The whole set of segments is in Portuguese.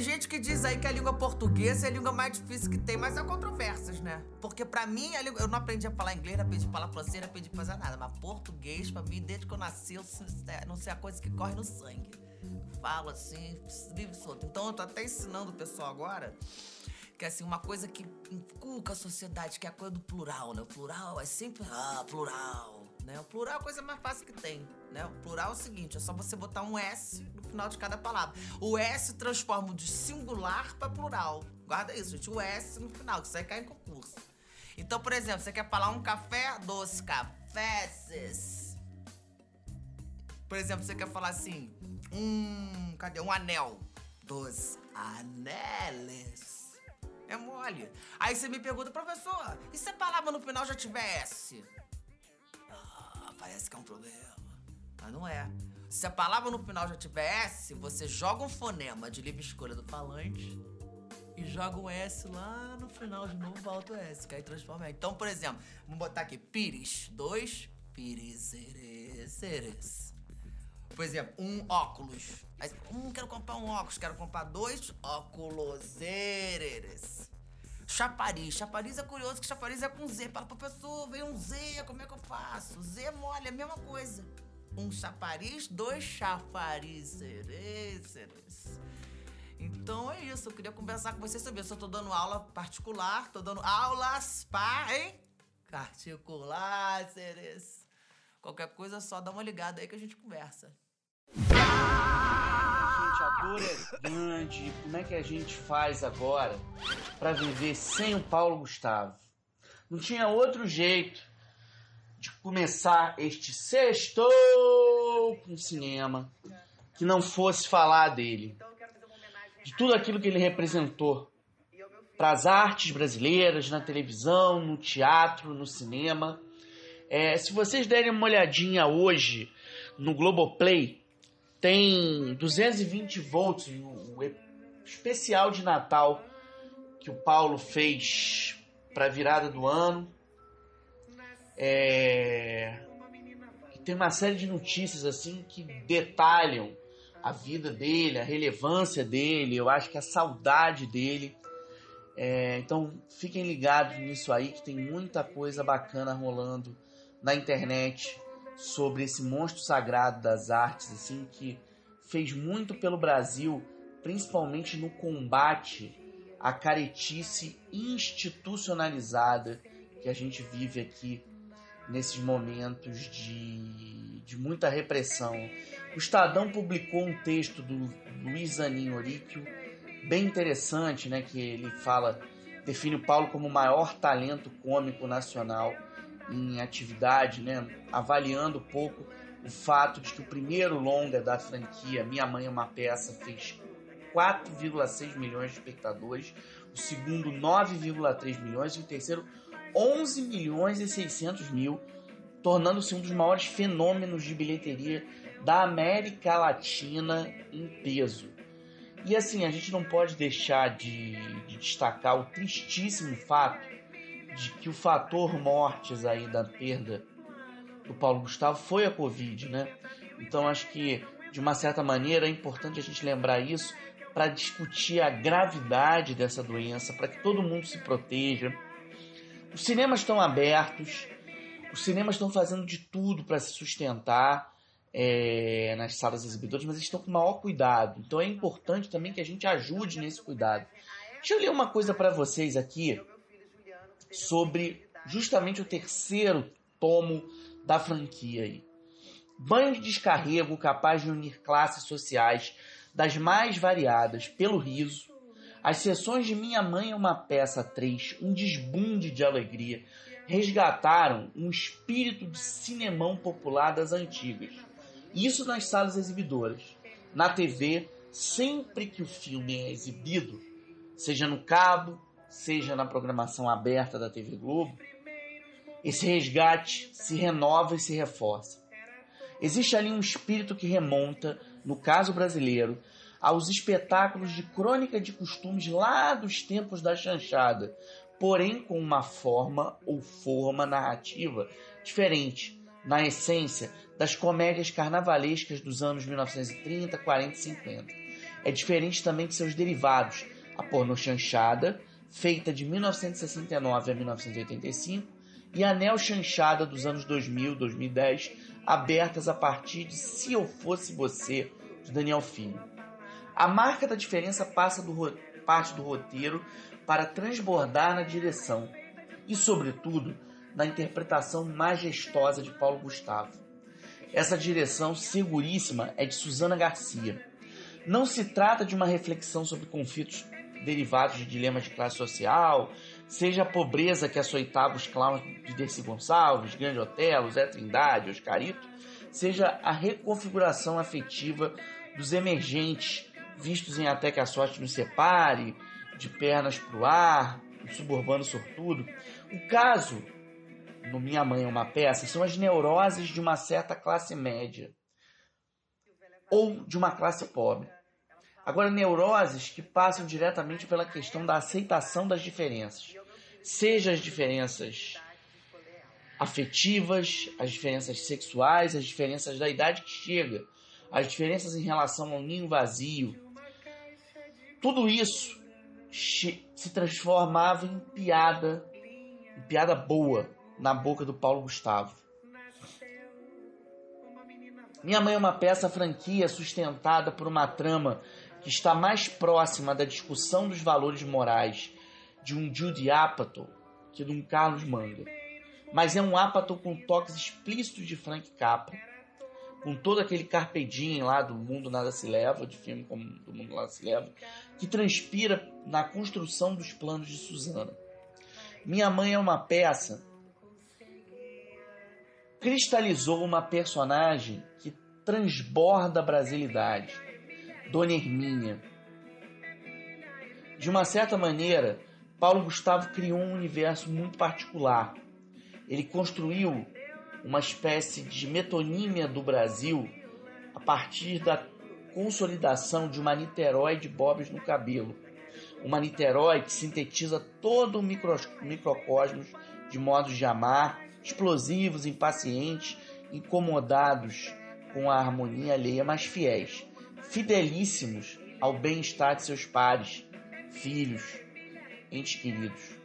tem gente que diz aí que a língua portuguesa é a língua mais difícil que tem, mas há controvérsias, né? Porque pra mim, a língua, eu não aprendi a falar inglês, não aprendi a falar francês, não aprendi a fazer nada. Mas português, pra mim, desde que eu nasci, eu não sei a coisa que corre no sangue. Falo assim, livre solto. Então eu tô até ensinando o pessoal agora que é assim, uma coisa que inculca a sociedade, que é a coisa do plural, né? O plural é sempre, ah, plural, né? O plural é a coisa mais fácil que tem, né? O plural é o seguinte, é só você botar um S no final de cada palavra. O S transforma de singular para plural. Guarda isso, gente, o S no final, que isso aí cai em concurso. Então, por exemplo, você quer falar um café doce, cafés. Por exemplo, você quer falar assim, um, cadê? Um anel. Dos aneles. É mole. Aí você me pergunta, professor, e se a palavra no final já tiver S? Ah, parece que é um problema. Mas não é. Se a palavra no final já tiver S, você joga um fonema de livre escolha do falante e joga um S lá no final de novo, volta o S, que aí transforma. Então, por exemplo, vamos botar aqui pires, dois pires, Por exemplo, um óculos. Aí, um, quero comprar um óculos, quero comprar dois óculos. Chapariz. Chapariz é curioso que chapariz é com Z. Fala, professor, veio um Z, como é que eu faço? Z mole, é a mesma coisa. Um chapariz, dois chaparizes. Então é isso, eu queria conversar com vocês sobre isso. Eu tô dando aula particular, tô dando aulas para, hein? Particulares. Qualquer coisa, só dá uma ligada aí que a gente conversa. Gente, a dor é grande. Como é que a gente faz agora para viver sem o Paulo Gustavo? Não tinha outro jeito começar este sexto com cinema que não fosse falar dele, de tudo aquilo que ele representou para as artes brasileiras, na televisão, no teatro, no cinema. É, se vocês derem uma olhadinha hoje no Globoplay, tem 220 volts, o especial de Natal que o Paulo fez para a virada do ano. É... Tem uma série de notícias assim que detalham a vida dele, a relevância dele, eu acho que a saudade dele. É... Então fiquem ligados nisso aí que tem muita coisa bacana rolando na internet sobre esse monstro sagrado das artes, assim, que fez muito pelo Brasil, principalmente no combate à caretice institucionalizada que a gente vive aqui nesses momentos de, de muita repressão. O Estadão publicou um texto do Luiz Zanin Oríquio, bem interessante, né, que ele fala, define o Paulo como o maior talento cômico nacional em atividade, né, avaliando um pouco o fato de que o primeiro longa da franquia, Minha Mãe é uma Peça, fez 4,6 milhões de espectadores, o segundo 9,3 milhões e o terceiro 11 milhões e 600 mil, tornando-se um dos maiores fenômenos de bilheteria da América Latina em peso. E assim, a gente não pode deixar de, de destacar o tristíssimo fato de que o fator mortes aí da perda do Paulo Gustavo foi a Covid, né? Então acho que de uma certa maneira é importante a gente lembrar isso para discutir a gravidade dessa doença, para que todo mundo se proteja. Os cinemas estão abertos, os cinemas estão fazendo de tudo para se sustentar é, nas salas exibidoras, mas eles estão com maior cuidado. Então é importante também que a gente ajude nesse cuidado. Deixa eu ler uma coisa para vocês aqui sobre justamente o terceiro tomo da franquia aí. Banho de descarrego capaz de unir classes sociais das mais variadas pelo riso. As sessões de Minha Mãe é uma peça 3, um desbunde de alegria, resgataram um espírito de cinemão popular das antigas. Isso nas salas exibidoras. Na TV, sempre que o filme é exibido, seja no cabo, seja na programação aberta da TV Globo, esse resgate se renova e se reforça. Existe ali um espírito que remonta, no caso brasileiro, aos espetáculos de crônica de costumes lá dos tempos da chanchada, porém com uma forma ou forma narrativa diferente, na essência, das comédias carnavalescas dos anos 1930, 40 e 50. é diferente também de seus derivados, a porno chanchada, feita de 1969 a 1985, e a neo chanchada dos anos 2000, 2010, abertas a partir de Se Eu Fosse Você, de Daniel Filho. A marca da diferença passa do parte do roteiro para transbordar na direção e, sobretudo, na interpretação majestosa de Paulo Gustavo. Essa direção seguríssima é de Susana Garcia. Não se trata de uma reflexão sobre conflitos derivados de dilemas de classe social, seja a pobreza que açoitava os clowns de Dercy Gonçalves, Grande Otelo, Zé Trindade, Oscarito, seja a reconfiguração afetiva dos emergentes vistos em Até que a Sorte nos separe, de pernas pro ar, o suburbano sortudo. O caso, no Minha Mãe é uma Peça, são as neuroses de uma certa classe média ou de uma classe pobre. Agora, neuroses que passam diretamente pela questão da aceitação das diferenças, seja as diferenças afetivas, as diferenças sexuais, as diferenças da idade que chega, as diferenças em relação ao ninho vazio. Tudo isso se transformava em piada, em piada boa na boca do Paulo Gustavo. Minha Mãe é uma peça franquia sustentada por uma trama que está mais próxima da discussão dos valores morais de um Judy Apatow que de um Carlos Manga. Mas é um Apatow com toques explícitos de Frank Capra, com todo aquele carpe diem lá do Mundo Nada Se Leva, de filme como Do Mundo Nada Se Leva, que transpira na construção dos planos de Susana. Minha Mãe é uma peça cristalizou uma personagem que transborda a brasilidade Dona Hermínia. De uma certa maneira, Paulo Gustavo criou um universo muito particular. Ele construiu uma espécie de metonímia do Brasil a partir da consolidação de uma Niterói de bobs no cabelo. Uma Niterói que sintetiza todo o micro, microcosmos de modos de amar, explosivos, impacientes, incomodados com a harmonia alheia, mas fiéis fidelíssimos ao bem-estar de seus pares, filhos, entes queridos.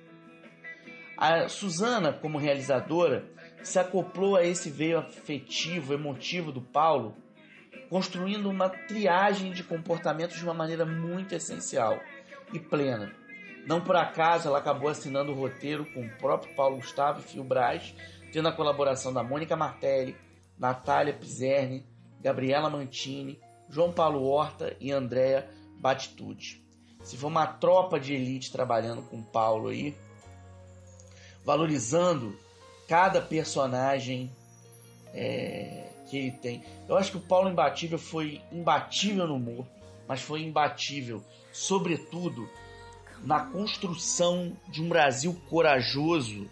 A Susana, como realizadora, se acoplou a esse veio afetivo, emotivo do Paulo, construindo uma triagem de comportamentos de uma maneira muito essencial e plena. Não por acaso ela acabou assinando o roteiro com o próprio Paulo Gustavo e Fio Braz, tendo a colaboração da Mônica Martelli, Natália Pizerni, Gabriela Mantini, João Paulo Horta e Andréa Batitude. Se for uma tropa de elite trabalhando com Paulo aí, valorizando cada personagem é, que ele tem. Eu acho que o Paulo Imbatível foi imbatível no humor, mas foi imbatível, sobretudo, na construção de um Brasil corajoso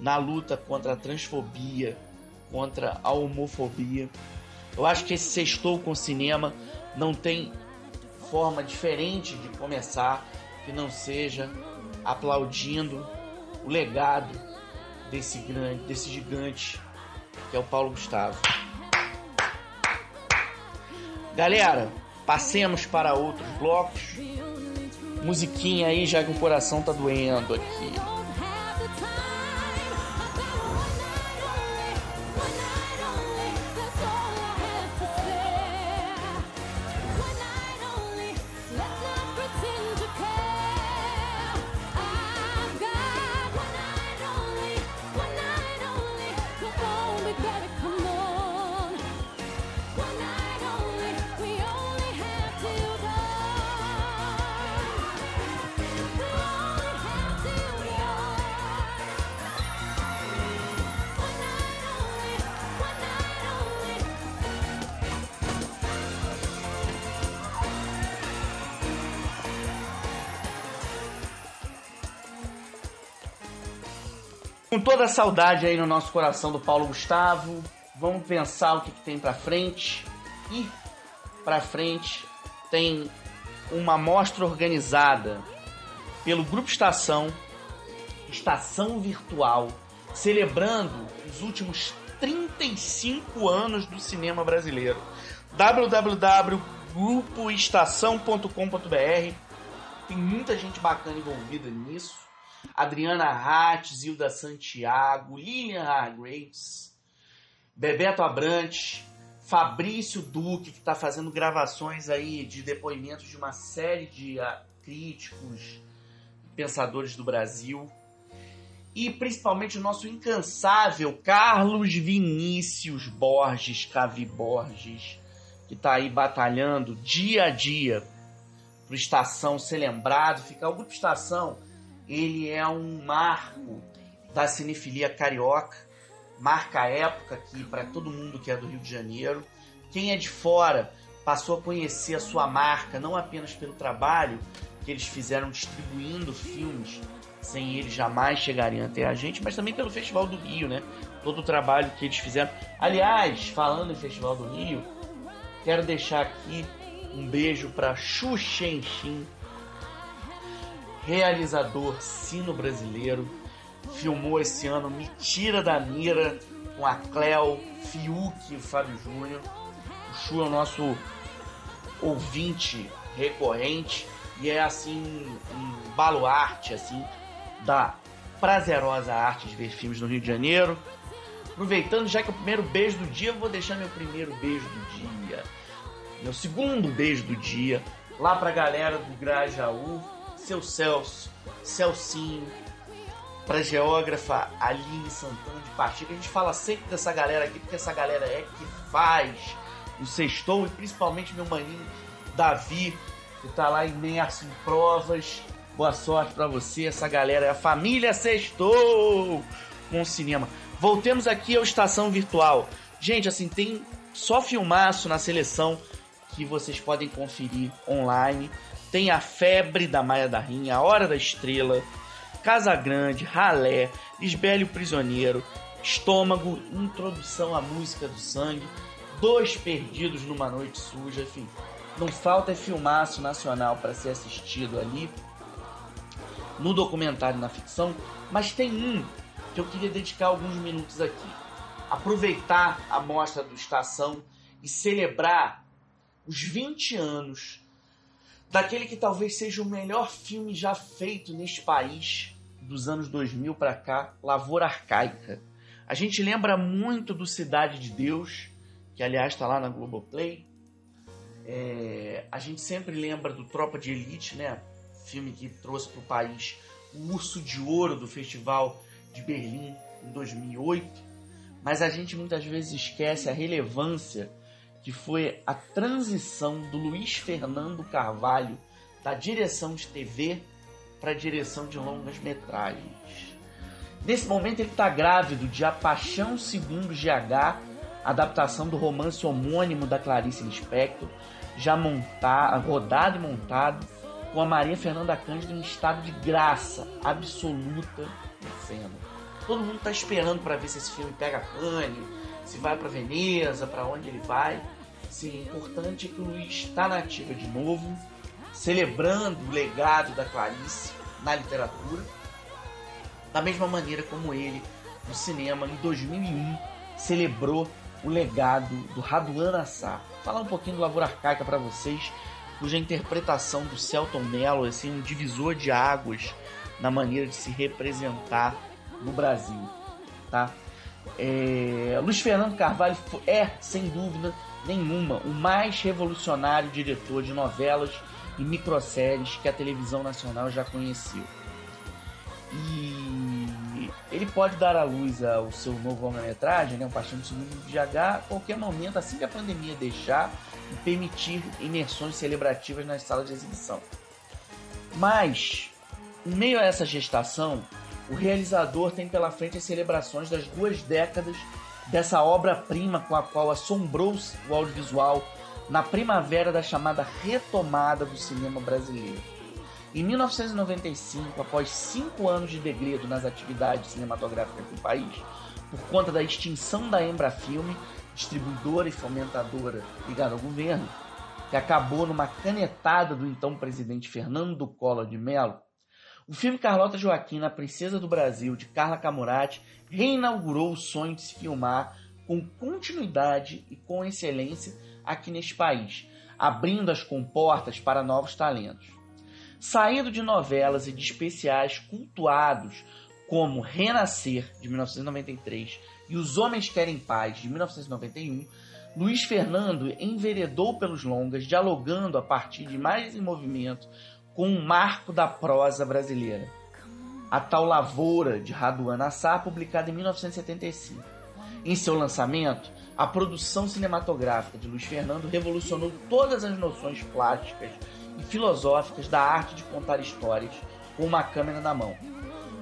na luta contra a transfobia, contra a homofobia. Eu acho que esse sextou com cinema não tem forma diferente de começar que não seja aplaudindo o legado desse grande, desse gigante que é o Paulo Gustavo. Galera, passemos para outros blocos. Musiquinha aí, já que o coração tá doendo aqui. Com toda a saudade aí no nosso coração do Paulo Gustavo, vamos pensar o que, que tem para frente. E para frente tem uma mostra organizada pelo Grupo Estação, Estação Virtual, celebrando os últimos 35 anos do cinema brasileiro. www grupo estação.com.br. Tem muita gente bacana envolvida nisso. Adriana Hatt, Zilda Santiago, Lilian Hargraves, Bebeto Abrantes, Fabrício Duque, que está fazendo gravações aí de depoimentos de uma série de uh, críticos, pensadores do Brasil. E principalmente o nosso incansável Carlos Vinícius Borges, Cavi Borges, que está aí batalhando dia a dia para Estação ser lembrado. Ficar o Grupo Estação, ele é um marco da cinefilia carioca, marca a época aqui para todo mundo que é do Rio de Janeiro. Quem é de fora passou a conhecer a sua marca não apenas pelo trabalho que eles fizeram distribuindo filmes, sem eles jamais chegariam até a gente, mas também pelo Festival do Rio, né? Todo o trabalho que eles fizeram. Aliás, falando em Festival do Rio, quero deixar aqui um beijo para Xu Shenxin, realizador sino brasileiro, filmou esse ano Me Tira da Mira com a Cleo, Fiuk e Fábio Júnior. O Chu é o nosso ouvinte recorrente e é assim um baluarte assim da prazerosa arte de ver filmes no Rio de Janeiro. Aproveitando, já que é o primeiro beijo do dia, eu vou deixar meu primeiro beijo do dia. Meu segundo beijo do dia, lá pra galera do Grajaú, seu Celso, Celcinho, pra geógrafa Aline Santana de Partiga. A gente fala sempre dessa galera aqui, porque essa galera é que faz o sextou, e principalmente meu maninho Davi, que tá lá imerso em provas. Boa sorte para você, essa galera, é a família sextou com o cinema. Voltemos aqui ao Estação Virtual. Gente, assim, tem só filmaço na seleção que vocês podem conferir online. Tem a Febre da Maia da Rinha, A Hora da Estrela, Casa Grande, Ralé, Esbélio Prisioneiro, Estômago, Introdução à Música do Sangue, Dois Perdidos numa Noite Suja, enfim. Não falta é filmaço nacional para ser assistido ali no documentário na ficção, mas tem um que eu queria dedicar alguns minutos aqui. Aproveitar a mostra do Estação e celebrar os 20 anos daquele que talvez seja o melhor filme já feito neste país dos anos 2000 para cá, Lavoura Arcaica. A gente lembra muito do Cidade de Deus, que aliás está lá na Globoplay. É, a gente sempre lembra do Tropa de Elite, né? Filme que trouxe para o país o Urso de Ouro do Festival de Berlim em 2008, mas a gente muitas vezes esquece a relevância que foi a transição do Luiz Fernando Carvalho da direção de TV para a direção de longas metragens. Nesse momento ele está grávido de A Paixão Segundo GH, adaptação do romance homônimo da Clarice Lispector, já montado, rodado e montado, com a Maria Fernanda Cândido em estado de graça absoluta em cena. Todo mundo está esperando para ver se esse filme pega Cannes, se vai para Veneza, para onde ele vai. Sim, o importante é que o Luiz está na ativa de novo, celebrando o legado da Clarice na literatura, da mesma maneira como ele, no cinema, em 2001, celebrou o legado do Raduan Assar. Falar um pouquinho do Lavoura Arcaica para vocês, cuja interpretação do Celton Mello é assim, um divisor de águas na maneira de se representar no Brasil, tá? É, Luiz Fernando Carvalho é, sem dúvida nenhuma, o mais revolucionário diretor de novelas e microséries que a televisão nacional já conheceu. E ele pode dar à luz ao seu novo longa-metragem, né, um Paixão do Segundo de H, a qualquer momento, assim que a pandemia deixar e permitir imersões celebrativas nas salas de exibição. Mas, em meio a essa gestação, o realizador tem pela frente as celebrações das duas décadas dessa obra-prima com a qual assombrou-se o audiovisual na primavera da chamada retomada do cinema brasileiro. Em 1995, após cinco anos de degredo nas atividades cinematográficas do país, por conta da extinção da Embrafilme, distribuidora e fomentadora ligada ao governo, que acabou numa canetada do então presidente Fernando Collor de Mello, o filme Carlota Joaquim, A Princesa do Brasil, de Carla Camurati, reinaugurou o sonho de se filmar com continuidade e com excelência aqui neste país. abrindo as comportas para novos talentos. Saindo de novelas e de especiais cultuados como Renascer, de 1993, e Os Homens Querem Paz, de 1991, Luiz Fernando enveredou pelos longas, dialogando a partir de mais em movimento com um marco da prosa brasileira. A tal Lavoura, de Raduan Assar, publicada em 1975. Em seu lançamento, a produção cinematográfica de Luiz Fernando revolucionou todas as noções plásticas e filosóficas da arte de contar histórias com uma câmera na mão.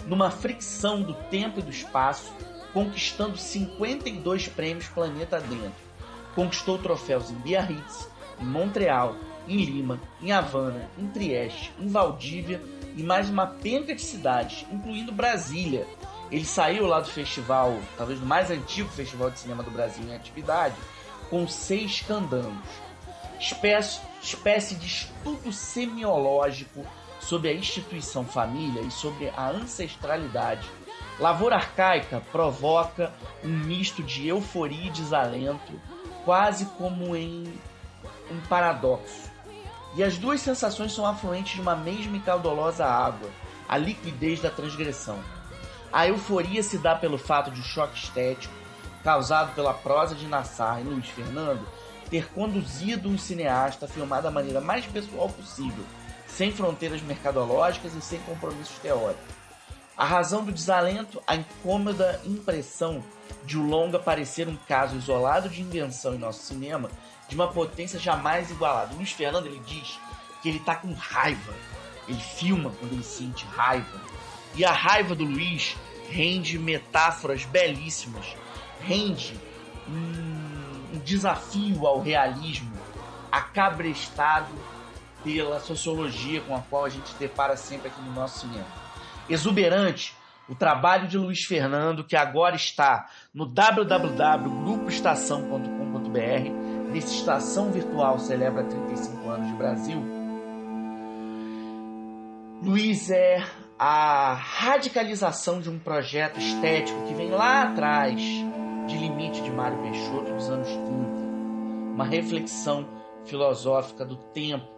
Numa fricção do tempo e do espaço, conquistando 52 prêmios planeta dentro. Conquistou troféus em Biarritz, em Montreal, em Lima, em Havana, em Trieste, em Valdívia e mais uma penca de cidades, incluindo Brasília. Ele saiu lá do festival, talvez do mais antigo festival de cinema do Brasil em atividade, com seis candangos. Espécie, espécie de estudo semiológico sobre a instituição família e sobre a ancestralidade Lavoura Arcaica provoca um misto de euforia e desalento, quase como em um paradoxo. E as duas sensações são afluentes de uma mesma e caudalosa água, a liquidez da transgressão. A euforia se dá pelo fato de o choque estético, causado pela prosa de Nassar e Luiz Fernando, ter conduzido um cineasta a filmar da maneira mais pessoal possível, sem fronteiras mercadológicas e sem compromissos teóricos. A razão do desalento, a incômoda impressão de o longa parecer um caso isolado de invenção em nosso cinema, de uma potência jamais igualada. Luiz Fernando ele diz que ele está com raiva. Ele filma quando ele sente raiva. E a raiva do Luiz rende metáforas belíssimas, rende um, desafio ao realismo, acabrestado pela sociologia com a qual a gente depara sempre aqui no nosso cinema exuberante o trabalho de Luiz Fernando, que agora está no www.grupoestação.com.br. Nesse Estação Virtual celebra 35 anos de Brasil. Luiz é a radicalização de um projeto estético que vem lá atrás de Limite de Mário Peixoto dos anos 30. Uma reflexão filosófica do tempo,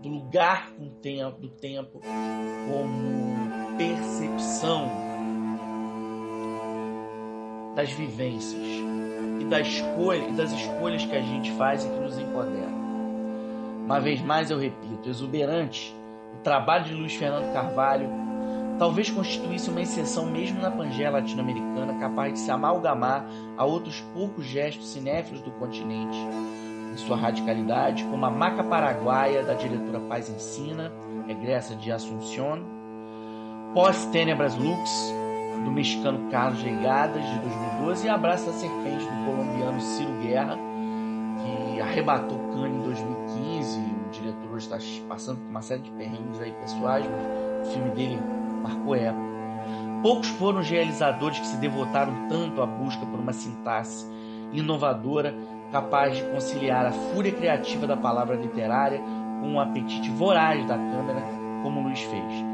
do lugar com tempo, do tempo como percepção das vivências e das, escolha, das escolhas que a gente faz e que nos empodera. Uma vez mais eu repito, exuberante, o trabalho de Luiz Fernando Carvalho talvez constituísse uma exceção mesmo na Pangeia latino-americana, capaz de se amalgamar a outros poucos gestos cinéfilos do continente, em sua radicalidade, como a Maca Paraguaia da diretora Paz Ensina, egressa de Assunción, Pós-Tenebras Lux, do mexicano Carlos Regadas, de 2012, e Abraça da Serpente, do colombiano Ciro Guerra, que arrebatou Cannes em 2015. O diretor está passando por uma série de perrengues aí pessoais, mas o filme dele marcou época. Poucos foram os realizadores que se devotaram tanto à busca por uma sintaxe inovadora capaz de conciliar a fúria criativa da palavra literária com um apetite voraz da câmera, como Luiz fez.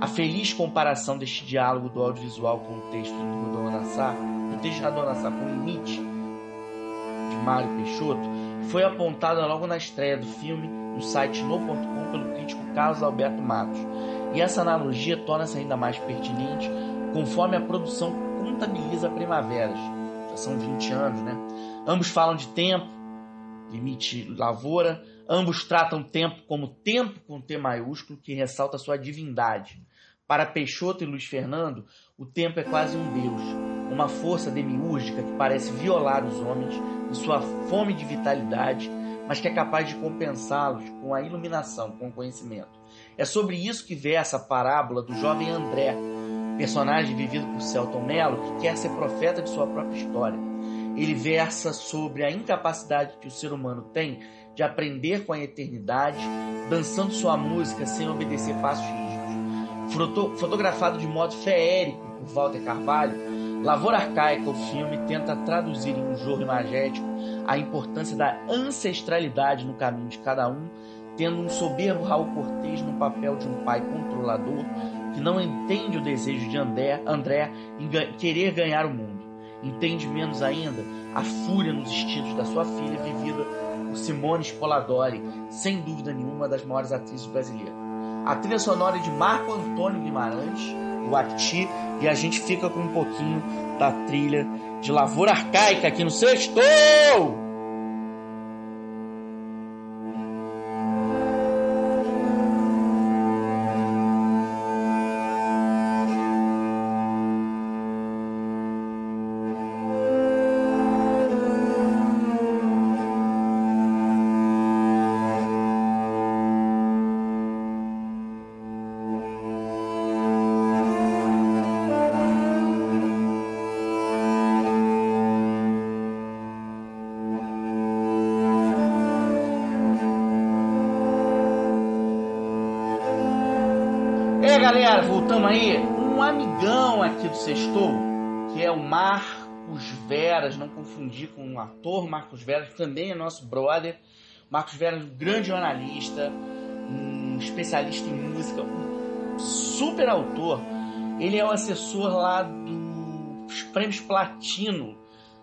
A feliz comparação deste diálogo do audiovisual com o texto do Rodolfo o texto de Rodolfo com o limite de Mário Peixoto, foi apontada logo na estreia do filme no site no.com pelo crítico Carlos Alberto Matos. E essa analogia torna-se ainda mais pertinente conforme a produção contabiliza primaveras. Já são 20 anos, né? Ambos falam de tempo, limite lavoura, ambos tratam tempo como tempo com T maiúsculo, que ressalta sua divindade. Para Peixoto e Luiz Fernando, o tempo é quase um deus, uma força demiúrgica que parece violar os homens em sua fome de vitalidade, mas que é capaz de compensá-los com a iluminação, com o conhecimento. É sobre isso que versa a parábola do jovem André, personagem vivido por Celton Mello, que quer ser profeta de sua própria história. Ele versa sobre a incapacidade que o ser humano tem de aprender com a eternidade, dançando sua música sem obedecer passos rígidos fotografado de modo feérico por Walter Carvalho, Lavoura Arcaica, o filme, tenta traduzir em um jogo imagético a importância da ancestralidade no caminho de cada um, tendo um soberbo Raul Cortez no papel de um pai controlador que não entende o desejo de André, André em querer ganhar o mundo. Entende menos ainda a fúria nos instintos da sua filha vivida por Simone Spoladori, sem dúvida nenhuma, uma das maiores atrizes brasileiras. A trilha sonora é de Marco Antônio Guimarães, o Ati, e a gente fica com um pouquinho da trilha de Lavoura Arcaica aqui no Sextou! Galera, voltamos aí. Um amigão aqui do Sextou, que é o Marcos Veras, não confundir com um ator, Marcos Veras, também é nosso brother. Marcos Veras, um grande jornalista, um especialista em música, um super autor. Ele é o assessor lá dos prêmios Platino,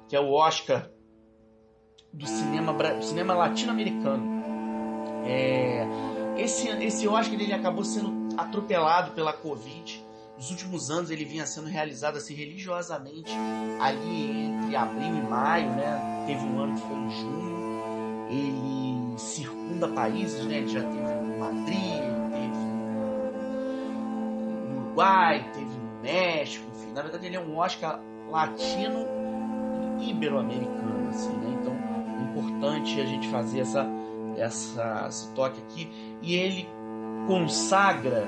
que é o Oscar do cinema, cinema latino-americano. É, esse, esse Oscar ele acabou sendo atropelado pela Covid. Nos últimos anos ele vinha sendo realizado assim religiosamente ali entre abril e maio, né? Teve um ano que foi em junho. Ele circunda países, né? Ele já teve em Madrid, teve no Uruguai, teve no México, enfim. Na verdade ele é um Oscar latino e ibero-americano, assim, né? Então é importante a gente fazer essa, essa, esse toque aqui. E ele consagra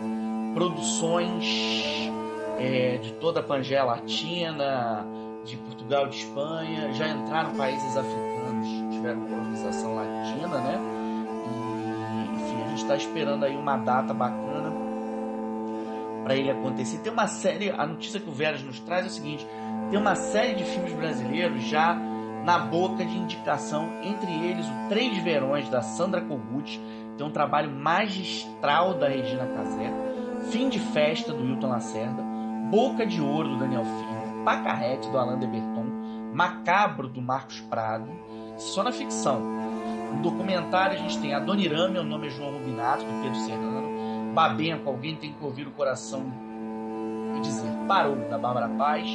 produções é, de toda a Pangeia Latina, de Portugal, de Espanha, já entraram países africanos, tiveram colonização latina, né? E, enfim, a gente está esperando aí uma data bacana para ele acontecer. Tem uma série, a notícia que o Veras nos traz é o seguinte: tem uma série de filmes brasileiros já na boca de indicação, entre eles o Três Verões da Sandra Kogut, tem um trabalho magistral da Regina Casé, Fim de Festa do Hilton Lacerda, Boca de Ouro do Daniel Filho, Pacarrete do Alain de Berton, Macabro do Marcos Prado, só na ficção. No documentário a gente tem Adoniran, meu nome é João Rubinato, do Pedro Serrano, Babenco, Alguém Tem Que Ouvir o Coração e Dizer Parou, da Bárbara Paz,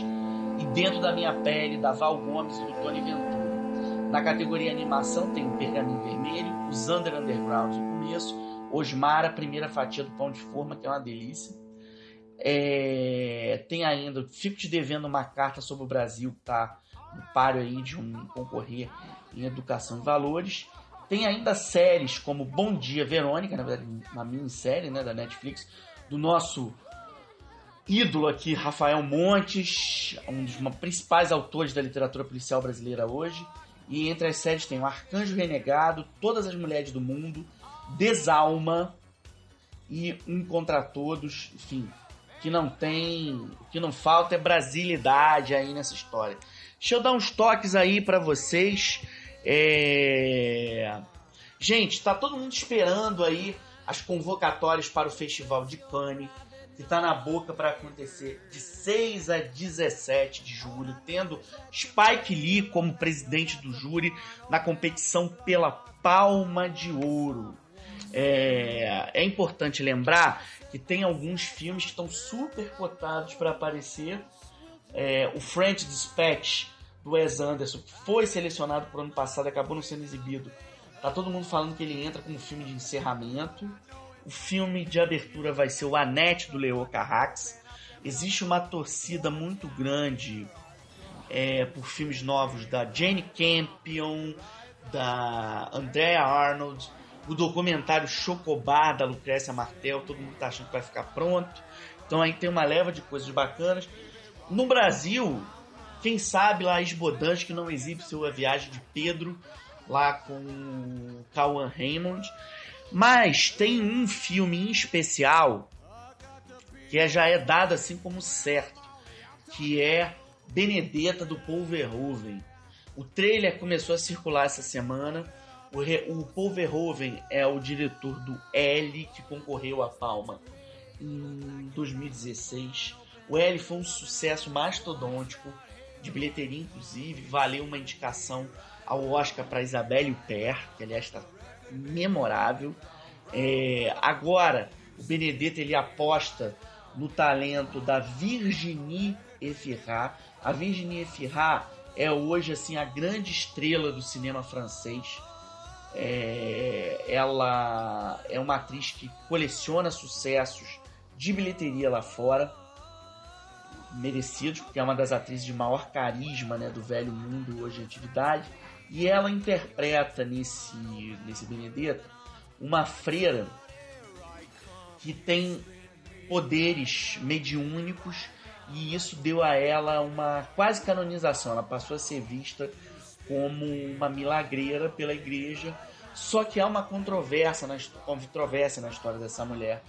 e Dentro da Minha Pele, da Val Gomes e do Tony Ventura. Na categoria animação tem o Pergaminho Vermelho, o Zander Underground no começo, Osmar, a primeira fatia do Pão de Forma, que é uma delícia. É, tem ainda, fico te devendo uma carta sobre o Brasil, que está no páreo aí de um concorrer em educação e valores. Tem ainda séries como Bom Dia Verônica, na verdade uma minissérie né, da Netflix, do nosso ídolo aqui, Rafael Montes, um dos principais autores da literatura policial brasileira hoje. E entre as séries tem o Arcanjo Renegado, Todas as Mulheres do Mundo, Desalma e Um Contra Todos, enfim, que não tem, o que não falta é brasilidade aí nessa história. Deixa eu dar uns toques aí para vocês. É... Gente, tá todo mundo esperando aí as convocatórias para o Festival de Cannes que está na boca para acontecer de 6 a 17 de julho, tendo Spike Lee como presidente do júri na competição pela Palma de Ouro. É, é importante lembrar que tem alguns filmes que estão super cotados para aparecer. É, o French Dispatch do Wes Anderson, foi selecionado por ano passado, acabou não sendo exibido. Tá todo mundo falando que ele entra como filme de encerramento. O filme de abertura vai ser o Anete do Leo Carrax. Existe uma torcida muito grande é, por filmes novos da Jane Campion, da Andrea Arnold, o documentário Chocobar da Lucrécia Martel, todo mundo está achando que vai ficar pronto. Então aí tem uma leva de coisas bacanas. No Brasil, quem sabe lá Esbodante que não exibe sua viagem de Pedro lá com o Cauan Raymond. Mas tem um filme em especial que é, já é dado assim como certo, que é Benedetta do Paul Verhoeven. O trailer começou a circular essa semana. O, Re, o Paul Verhoeven é o diretor do L, que concorreu à Palma em 2016. O L foi um sucesso mastodôntico, de bilheteria inclusive, valeu uma indicação ao Oscar para Isabelle Huppert, que aliás está memorável. É, agora, o Benedetto ele aposta no talento da Virginie Efira. A Virginie Efira é hoje assim a grande estrela do cinema francês. É, ela é uma atriz que coleciona sucessos de bilheteria lá fora, merecidos, porque é uma das atrizes de maior carisma né, do velho mundo hoje em atividade. E ela interpreta nesse, nesse Benedetto uma freira que tem poderes mediúnicos e isso deu a ela uma quase canonização. Ela passou a ser vista como uma milagreira pela igreja. Só que há uma controvérsia na, controvérsia na história dessa mulher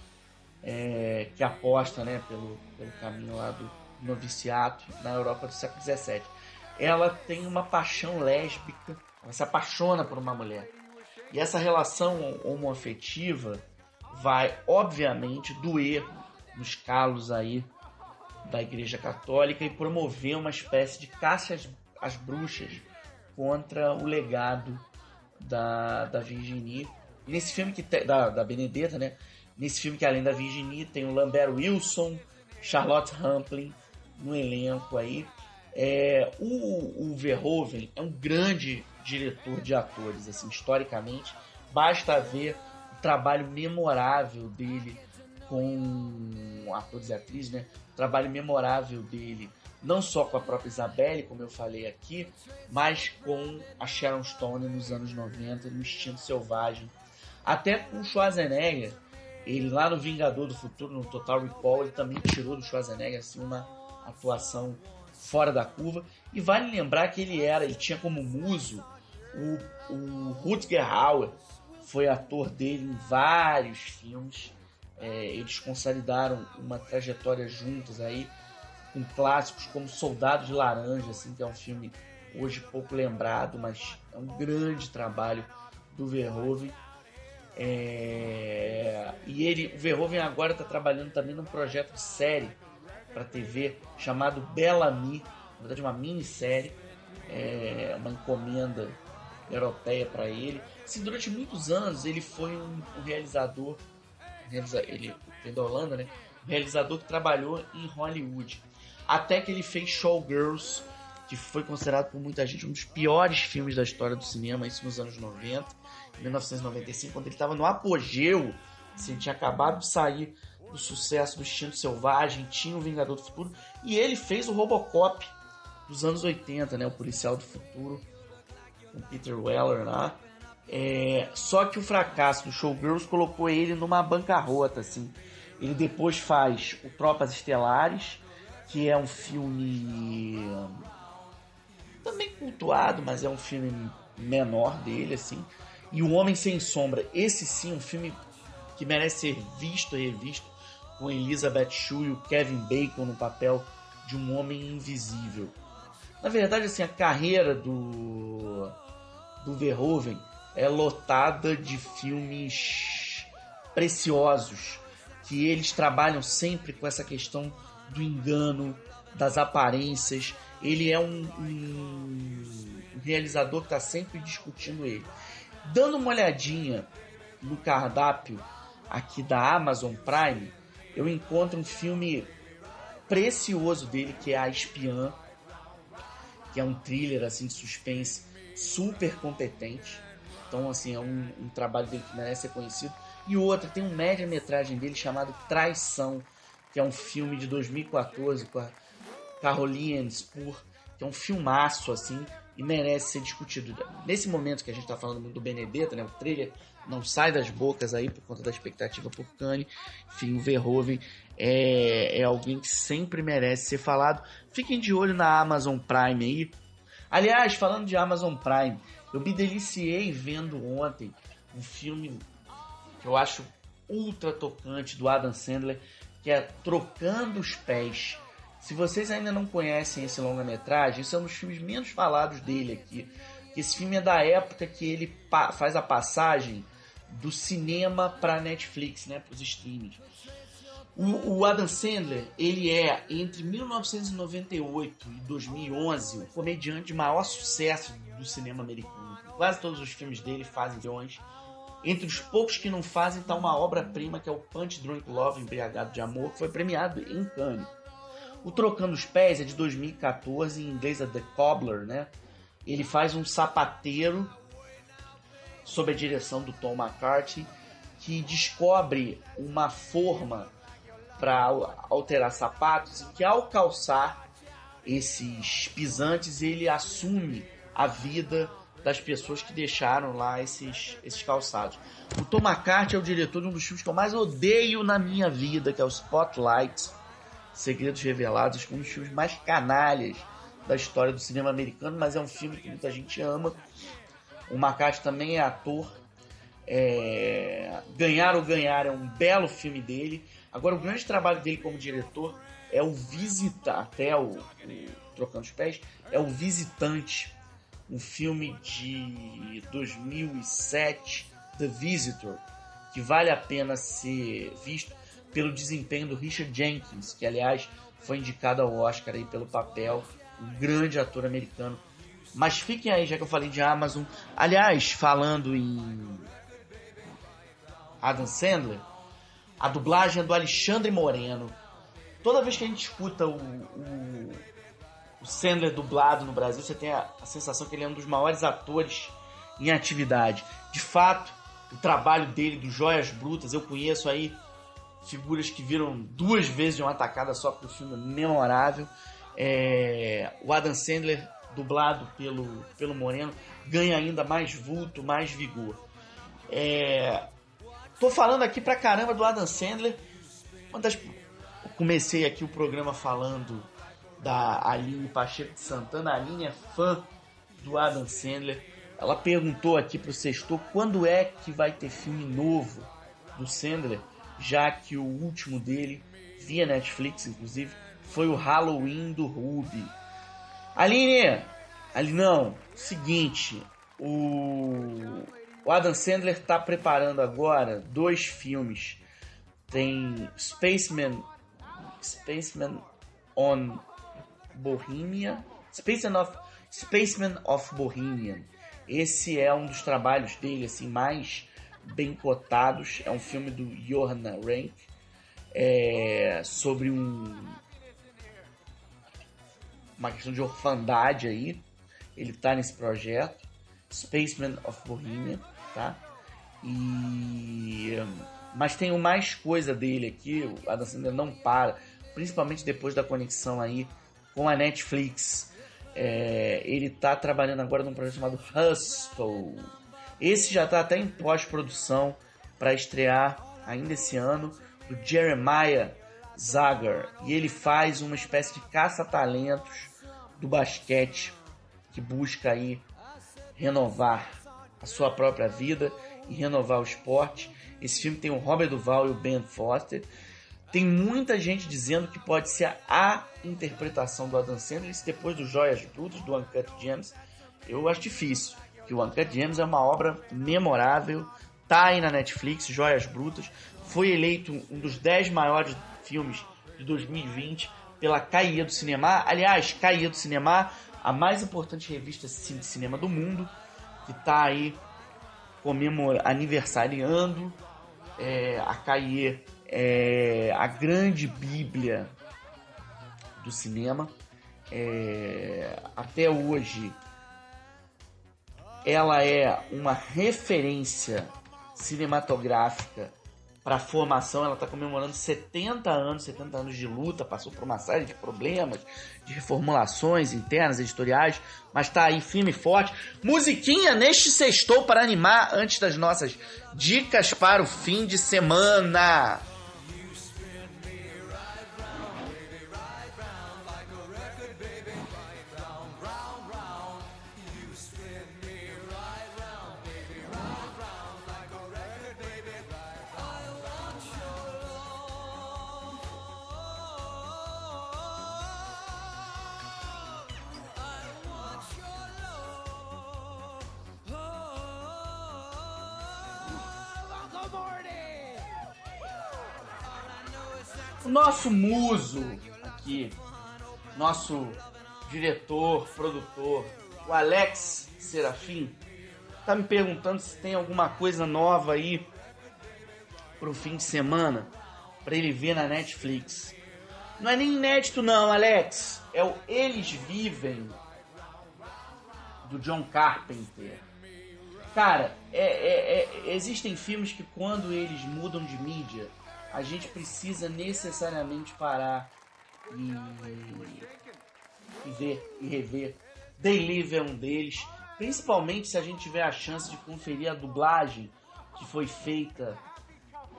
é, que aposta né, pelo, pelo caminho lá do noviciato na Europa do século XVII. Ela tem uma paixão lésbica, ela se apaixona por uma mulher. E essa relação homoafetiva vai, obviamente, doer nos calos aí da Igreja Católica e promover uma espécie de caça às, bruxas contra o legado da, da Virginie. nesse filme que da, da Benedetta, né? Nesse filme que além da Virginie tem o Lambert Wilson, Charlotte Rampling no elenco aí. É, o, o Verhoeven é um grande diretor de atores, assim, historicamente. Basta ver o trabalho memorável dele com atores e atrizes, né? O trabalho memorável dele, não só com a própria Isabelle, como eu falei aqui, mas com a Sharon Stone nos anos 90, no Instinto Selvagem. Até com o Schwarzenegger, ele lá no Vingador do Futuro, no Total Recall, ele também tirou do Schwarzenegger assim, uma atuação fora da curva. E vale lembrar que ele era, ele tinha como muso o, o Rutger Hauer, foi ator dele em vários filmes. É, eles consolidaram uma trajetória juntos aí, com clássicos como Soldado de Laranja, assim, que é um filme hoje pouco lembrado, mas é um grande trabalho do Verhoeven. É... E ele, o Verhoeven agora está trabalhando também num projeto de série para TV chamado Bellamy, na verdade uma minissérie, é uma encomenda europeia para ele. Assim, durante muitos anos ele foi um, um realizador ele vem da Holanda, né? Realizador que trabalhou em Hollywood. Até que ele fez Showgirls, que foi considerado por muita gente um dos piores filmes da história do cinema, isso nos anos 90, em 1995, quando ele estava no apogeu, assim, tinha acabado de sair do sucesso do Instinto Selvagem, tinha o Vingador do Futuro, e ele fez o Robocop dos anos 80, né? O Policial do Futuro, com Peter Weller lá. É, só que o fracasso do Showgirls colocou ele numa bancarrota, assim. Ele depois faz o Tropas Estelares, que é um filme também cultuado, mas é um filme menor dele, assim. E O Homem Sem Sombra, esse sim, um filme que merece ser visto e revisto, com Elizabeth Shue e o Kevin Bacon no papel de um homem invisível. Na verdade, assim, a carreira do do Verhoeven é lotada de filmes preciosos que eles trabalham sempre com essa questão do engano, das aparências. Ele é um, um, realizador que está sempre discutindo ele. Dando uma olhadinha no cardápio aqui da Amazon Prime, eu encontro um filme precioso dele que é A Espiã, que é um thriller assim de suspense super competente. Então, assim, é um, um trabalho dele que merece ser conhecido. E outra, tem um média-metragem dele chamado Traição, que é um filme de 2014 com a Caroline Spur, que é um filmaço, assim, e merece ser discutido. Nesse momento que a gente está falando do Benedetto, né, o trailer não sai das bocas aí por conta da expectativa por Kanye. Enfim, o Verhoeven é, é alguém que sempre merece ser falado. Fiquem de olho na Amazon Prime aí. Aliás, falando de Amazon Prime, eu me deliciei vendo ontem um filme que eu acho ultra tocante do Adam Sandler, que é Trocando os Pés. Se vocês ainda não conhecem esse longa-metragem, esse é um dos filmes menos falados dele aqui. Esse filme é da época que ele faz a passagem do cinema para Netflix, né, para os streams. O, o, Adam Sandler, ele é, entre 1998 e 2011, o comediante de maior sucesso do cinema americano. Quase todos os filmes dele fazem milhões. Entre os poucos que não fazem está uma obra-prima que é o Punch Drunk Love, Embriagado de Amor, que foi premiado em Cannes. O Trocando os Pés é de 2014, em inglês é The Cobbler, né? Ele faz um sapateiro sob a direção do Tom McCarthy que descobre uma forma para alterar sapatos e que ao calçar esses pisantes ele assume a vida das pessoas que deixaram lá esses, esses calçados. O Tom McCarthy é o diretor de um dos filmes que eu mais odeio na minha vida, que é o Spotlight, Segredos Revelados, um dos filmes mais canalhas da história do cinema americano, mas é um filme que muita gente ama. O McCarthy também é ator. É... Ganhar ou Ganhar é um belo filme dele. Agora, o grande trabalho dele como diretor é o Visitar, até o, o Trocando os Pés, é o Visitante um filme de 2007, The Visitor, que vale a pena ser visto pelo desempenho do Richard Jenkins, que aliás foi indicado ao Oscar aí pelo papel, um grande ator americano. Mas fiquem aí, já que eu falei de Amazon. Aliás, falando em Adam Sandler, a dublagem é do Alexandre Moreno. Toda vez que a gente escuta o, o o Sandler dublado no Brasil, você tem a, a, sensação que ele é um dos maiores atores em atividade. De fato, o trabalho dele do Joias Brutas, eu conheço aí figuras que viram duas vezes de uma atacada só para o filme memorável. É, o Adam Sandler, dublado pelo, pelo Moreno, ganha ainda mais vulto, mais vigor. É, tô falando aqui pra caramba do Adam Sandler. Uma das, comecei aqui o programa falando da Aline Pacheco de Santana. A Aline é fã do Adam Sandler. Ela perguntou aqui pro Sextor quando é que vai ter filme novo do Sandler, já que o último dele, via Netflix inclusive, foi o Halloween do Ruby. Aline, ali não, seguinte, o, o Adam Sandler está preparando agora dois filmes. Tem Spaceman, Spaceman on Bohemia, Spaceman of, Spaceman of Bohemian. Esse é um dos trabalhos dele assim mais bem cotados. É um filme do Johanna Rank é, sobre um uma questão de orfandade aí. Ele está nesse projeto, Spaceman of Bohemia, tá? E mas tem mais coisa dele aqui. Adam Sandler não para, principalmente depois da conexão aí com a Netflix. É, ele está trabalhando agora num projeto chamado Hustle. Esse já está até em pós-produção para estrear ainda esse ano, do Jeremiah Zagar. E ele faz uma espécie de caça-talentos do basquete que busca aí renovar a sua própria vida e renovar o esporte. Esse filme tem o Robert Duval e o Ben Foster. Tem muita gente dizendo que pode ser a interpretação do Adam Sandler depois do Joias Brutas, do Uncut Gems. Eu acho difícil, que o Uncut Gems é uma obra memorável, tá aí na Netflix, Joias Brutas. Foi eleito um dos 10 maiores filmes de 2020 pela Caia do Cinema. Aliás, Caia do Cinema, a mais importante revista de cinema do mundo, que está aí aniversariando é, a Caia é a grande bíblia do cinema. É, até hoje, ela é uma referência cinematográfica para a formação. Ela está comemorando 70 anos, 70 anos de luta, passou por uma série de problemas, de reformulações internas, editoriais, mas está aí firme e forte. Musiquinha neste sextou para animar antes das nossas dicas para o fim de semana. Nosso muso aqui, nosso diretor, produtor, o Alex Serafim, tá me perguntando se tem alguma coisa nova aí pro fim de semana para ele ver na Netflix. Não é nem inédito não, Alex. É o Eles Vivem do John Carpenter. Cara, é, é, é, existem filmes que quando eles mudam de mídia, a gente precisa necessariamente parar e, e ver e rever. They Live é um deles, principalmente se a gente tiver a chance de conferir a dublagem que foi feita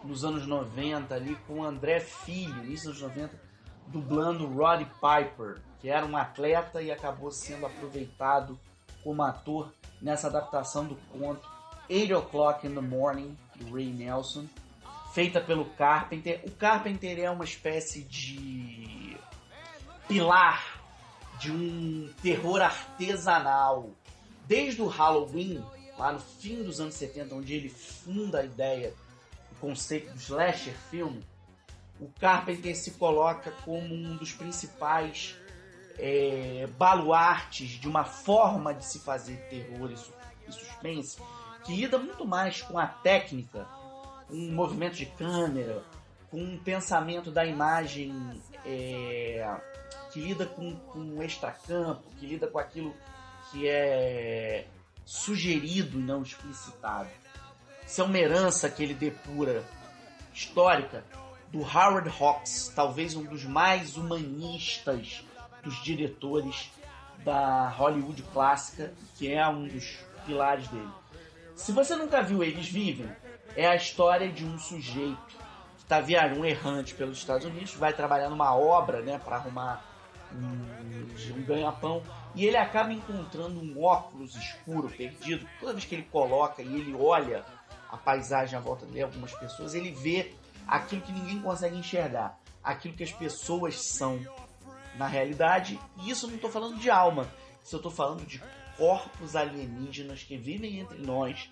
nos anos 90 ali com André Filho, início dos 90, dublando Roddy Piper, que era um atleta e acabou sendo aproveitado como ator nessa adaptação do conto 8 O'Clock in the Morning, do Ray Nelson, feita pelo Carpenter. O Carpenter é uma espécie de pilar de um terror artesanal. Desde o Halloween, lá no fim dos anos 70, onde ele funda a ideia conceito do slasher filme, o Carpenter se coloca como um dos principais é, baluartes de uma forma de se fazer terror e suspense que lida muito mais com a técnica, o movimento de câmera, com um pensamento da imagem é, que lida com, com o extracampo, que lida com aquilo que é sugerido e não explicitado. Isso é uma herança que ele depura histórica do Howard Hawks, talvez um dos mais humanistas dos diretores da Hollywood clássica, que é um dos pilares dele. Se você nunca viu Eles Vivem, é a história de um sujeito que está um errante pelos Estados Unidos, vai trabalhar numa obra né, para arrumar um, um ganha-pão, e ele acaba encontrando um óculos escuro perdido. Toda vez que ele coloca e ele olha a paisagem à volta dele, algumas pessoas, ele vê aquilo que ninguém consegue enxergar, aquilo que as pessoas são na realidade. E isso eu não estou falando de alma, isso eu estou falando de corpos alienígenas que vivem entre nós,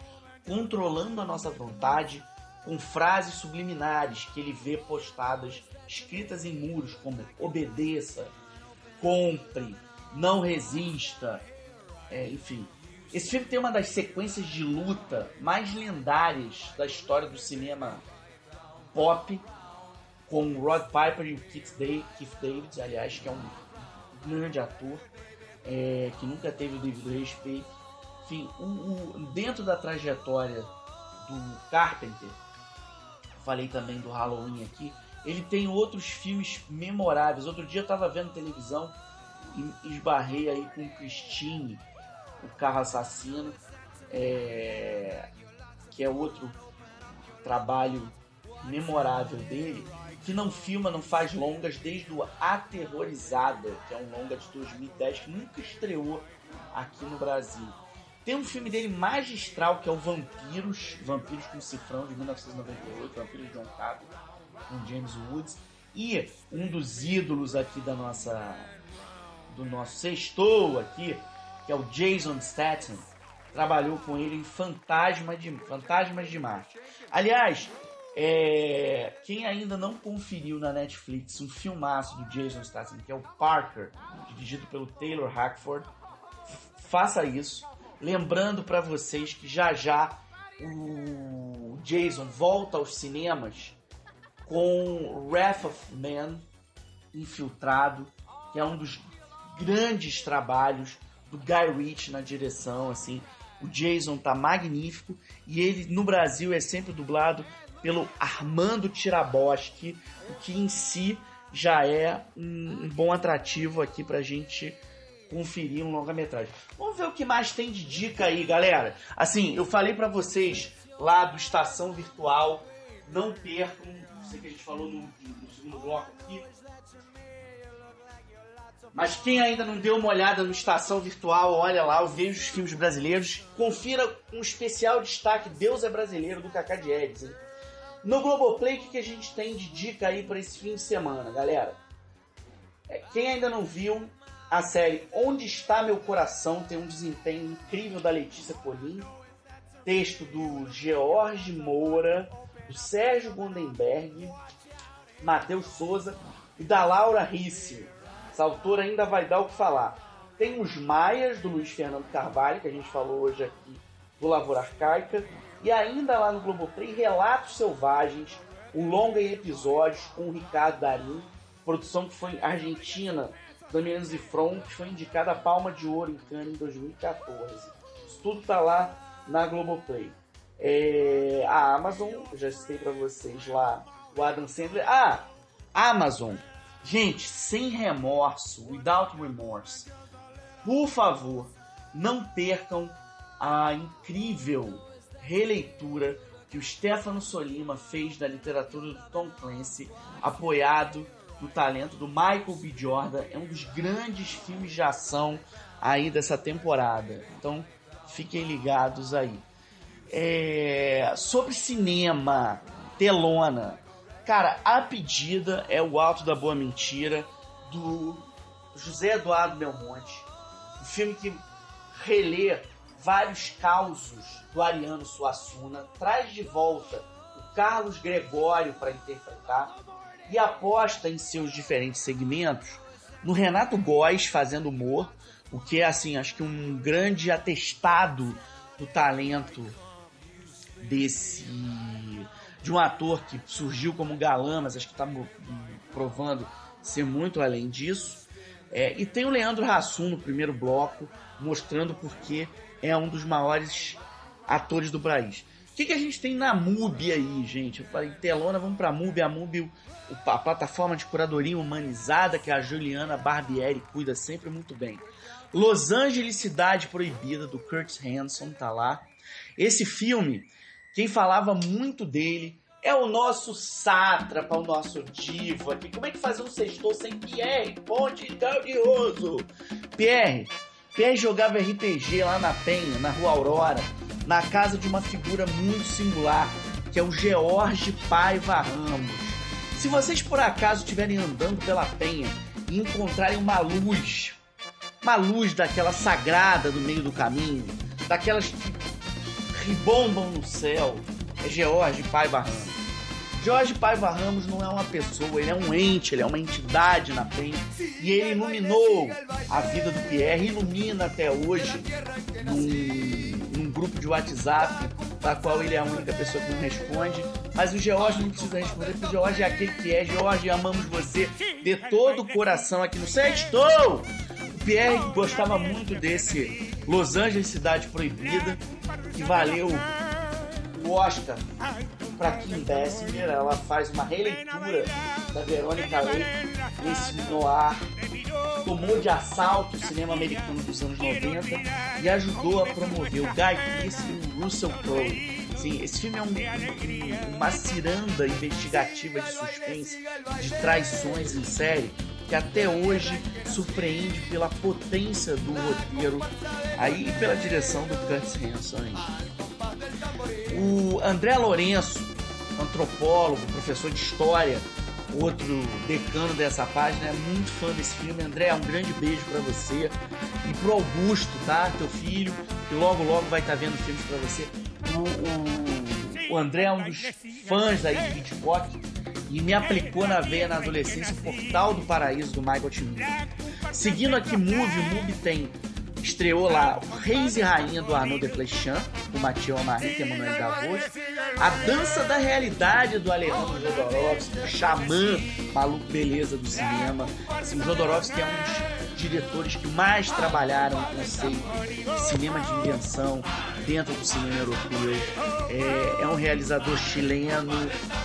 controlando a nossa vontade, com frases subliminares que ele vê postadas, escritas em muros, como obedeça, compre, não resista, é, enfim. Esse filme tem uma das sequências de luta mais lendárias da história do cinema pop, com Rod Piper e o Keith, Day, Keith David, aliás, que é um grande ator, é, que nunca teve o devido respeito. Enfim, dentro da trajetória do Carpenter, falei também do Halloween aqui, ele tem outros filmes memoráveis. Outro dia eu estava vendo televisão e esbarrei aí com Christine, o Carro Assassino, é, que é outro trabalho memorável dele, que não filma, não faz longas desde o Aterrorizada, que é um longa de 2010 que nunca estreou aqui no Brasil. Tem um filme dele magistral que é o Vampiros, Vampiros com Cifrão de 1998, Vampiros de John Carpenter, com James Woods, e um dos ídolos aqui da nossa do nosso sextou aqui, que é o Jason Statham, trabalhou com ele em Fantasma de, Fantasmas de Marte. Aliás, é, quem ainda não conferiu na Netflix um filmaço do Jason Statham, que é o Parker, dirigido pelo Taylor Hackford, faça isso. Lembrando para vocês que já já o Jason volta aos cinemas com Wrath of Man infiltrado, que é um dos grandes trabalhos do Guy Ritchie na direção, assim. O Jason tá magnífico e ele no Brasil é sempre dublado pelo Armando Tiraboski, o que em si já é um, um bom atrativo aqui pra gente conferir um longa-metragem. Vamos ver o que mais tem de dica aí, galera. Assim, eu falei para vocês lá do Estação Virtual, não percam, sei que a gente falou no, no segundo bloco aqui, mas quem ainda não deu uma olhada no Estação Virtual, olha lá, veja os filmes brasileiros. Confira um especial destaque Deus é Brasileiro, do Cacá Diegues. Hein? No Globoplay, o que, que a gente tem de dica aí para esse fim de semana, galera? É, quem ainda não viu, a série Onde Está Meu Coração tem um desempenho incrível da Letícia Colim. Texto do George Moura, do Sérgio Gondenberg Matheus Souza e da Laura Risse. Essa autora ainda vai dar o que falar. Tem os Maias, do Luiz Fernando Carvalho, que a gente falou hoje aqui, do Lavoura Arcaica. E ainda lá no Globoplay, Relatos Selvagens, o longa em episódios com o Ricardo Darim, produção que foi argentina, da Menezes e Front, foi indicada a Palma de Ouro em Cannes em 2014. Isso tudo tá lá na Globoplay. É, a Amazon, já citei para vocês lá, o Adam Sandler. Ah, Amazon. Gente, sem remorso, without remorse. Por favor, não percam a incrível releitura que o Stefano Solima fez da literatura do Tom Clancy, apoiado no talento do Michael B. Jordan. É um dos grandes filmes de ação aí dessa temporada. Então, fiquem ligados aí. É... Sobre cinema, telona. Cara, A Pedida é o Alto da Boa Mentira do José Eduardo Belmonte. Um filme que relê vários causos do Ariano Suassuna, traz de volta o Carlos Gregório para interpretar e aposta em seus diferentes segmentos no Renato Góes fazendo humor, o que é assim, acho que um grande atestado do talento desse de um ator que surgiu como galã, mas acho que está provando ser muito além disso. É, e tem o Leandro Hassum no primeiro bloco, mostrando porque é um dos maiores atores do país. O que, que a gente tem na MUBI aí, gente? Eu falei, telona, vamos pra MUBI. A MUBI, a plataforma de curadoria humanizada que a Juliana Barbieri cuida sempre muito bem. Los Angeles Cidade Proibida, do Curtis Hanson, tá lá. Esse filme, quem falava muito dele é o nosso sátrapa, o nosso divo aqui. Como é que fazer um sextor sem Pierre Ponte Gaudioso? Pierre, Pierre jogava RPG lá na Penha, na Rua Aurora, na casa de uma figura muito singular, que é o George Paiva Ramos. Se vocês por acaso estiverem andando pela Penha e encontrarem uma luz, uma luz daquela sagrada no meio do caminho, daquelas que ribombam no céu, é George Paiva Ramos. Jorge Paiva Ramos não é uma pessoa, ele é um ente, ele é uma entidade na frente. E ele iluminou a vida do Pierre, ilumina até hoje num grupo de WhatsApp, da qual ele é a única pessoa que não responde. Mas o George não precisa responder, porque o George é aquele que é. George, amamos você de todo o coração aqui no Sextou! O Pierre gostava muito desse Los Angeles Cidade Proibida, que valeu o Oscar para Kim Basinger. Ela faz uma releitura da Verônica Leigh nesse noir. Tomou de assalto o cinema americano dos anos 90 e ajudou a promover o Guy Pearce e o Russell Crowe. Sim, esse filme é um, um, uma ciranda investigativa de suspense, de traições em série, que até hoje surpreende pela potência do roteiro aí e pela direção do Curtis Hanson. O André Lourenço, antropólogo, professor de história, outro decano dessa página, é muito fã desse filme. André, um grande beijo para você e pro Augusto, tá? Teu filho, que logo logo vai estar tá vendo filmes para você. O, o, o, André é um dos fãs aí de Hitchcock e me aplicou na veia na adolescência o Portal do Paraíso do Michael T. Seguindo aqui Movie, o Movie tem estreou lá o Reis e Rainha do Arnaud Desplechin, com Mathieu Amarri e Emmanuel Davos. A Dança da Realidade do Alejandro Jodorowsky, xamã, maluco beleza do cinema. Assim, o Jodorowsky é um dos diretores que mais trabalharam o conceito de cinema de invenção dentro do cinema europeu. É, é um realizador chileno,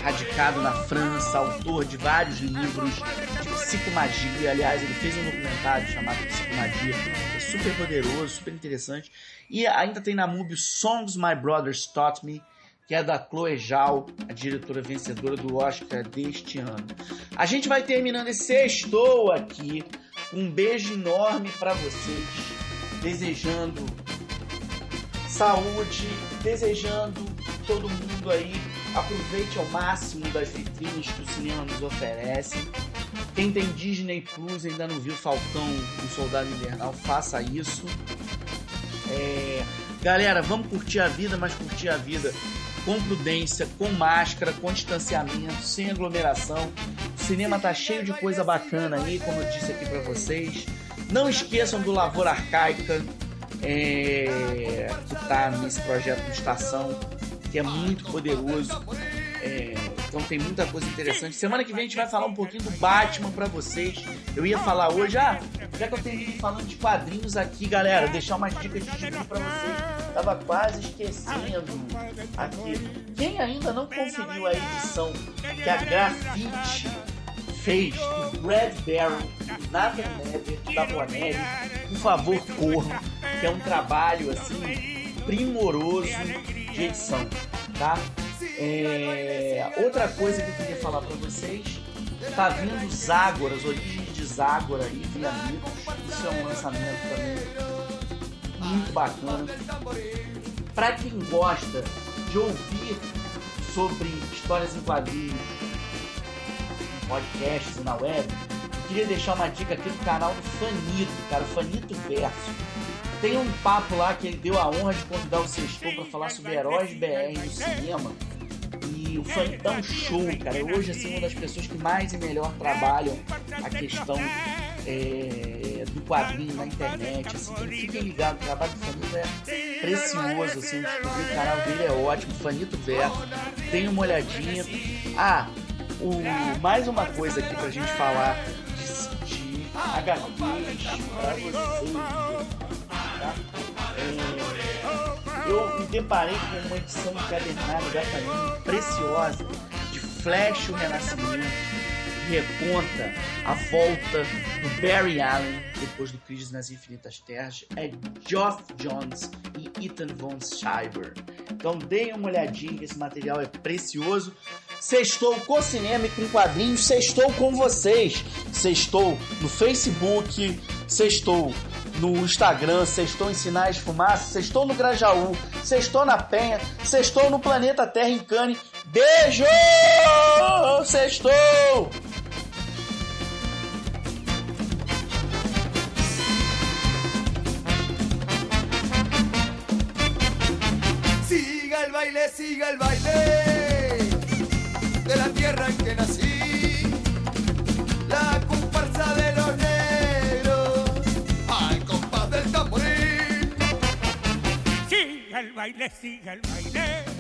radicado na França, autor de vários livros de psicomagia. Aliás, ele fez um documentário chamado Psicomagia, é super poderoso, super interessante. E ainda tem na MUBI Songs My Brothers Taught Me, que é da Chloe Zhao, a diretora vencedora do Oscar deste ano. A gente vai terminando esse sextou aqui. Um beijo enorme para vocês, desejando saúde, desejando todo mundo aí aproveite ao máximo das vitrines que o cinema nos oferece. Quem tem Disney Plus ainda não viu Falcão, o Soldado Invernal, faça isso. É... Galera, vamos curtir a vida, mas curtir a vida com prudência, com máscara, com distanciamento, sem aglomeração O cinema tá cheio de coisa bacana aí, como eu disse aqui para vocês. Não esqueçam do Lavoura Arcaica, é, que tá nesse projeto de estação, que é muito poderoso. É, então tem muita coisa interessante. Semana que vem a gente vai falar um pouquinho do Batman para vocês. Eu ia falar hoje, ah, já que eu terminei falando de quadrinhos aqui, galera, deixar umas dicas de gibi para vocês. Tava quase esquecendo aqui. Quem ainda não conferiu a edição que a Grafite fez do Brad Barron, do Nathan da Bonelli, por favor, corram, que é um trabalho assim primoroso de edição, tá? É... Outra coisa que eu queria falar para vocês, tá vindo Zagora, as origens de Zagora aí via amigos. Isso é um lançamento também muito bacana. Para quem gosta de ouvir sobre histórias em quadrinhos, em podcasts e na web, queria deixar uma dica aqui do canal do Fanito, cara, o Fanito Verso. Tem um papo lá que ele deu a honra de convidar o Sextou para falar sobre heróis BR no cinema e o dá um show, cara. Hoje, assim, uma das pessoas que mais e melhor trabalham a questão é, do quadrinho na internet, assim, então fiquem ligados, o trabalho do Fanito é precioso, assim, o canal dele é ótimo, Fanito Verso, tem uma olhadinha. Ah, o, mais uma coisa aqui pra gente falar de, de HQs pra vocês, tá? É, eu me deparei com uma edição encadernada da Panini preciosa de Flash o Renascimento, reconta a volta do Barry Allen depois do Crise nas Infinitas Terras, é Geoff Jones e Ethan Von Schreiber. Então deem uma olhadinha esse material é precioso. Sextou com cinema e com quadrinhos, sextou com vocês. Sextou no Facebook, sextou no Instagram, sextou em Sinais Fumaça, sextou no Grajaú, sextou na Penha, sextou no Planeta Terra em Cane. Beijo! Sextou! Siga el baile, siga el baile El baile, siga el baile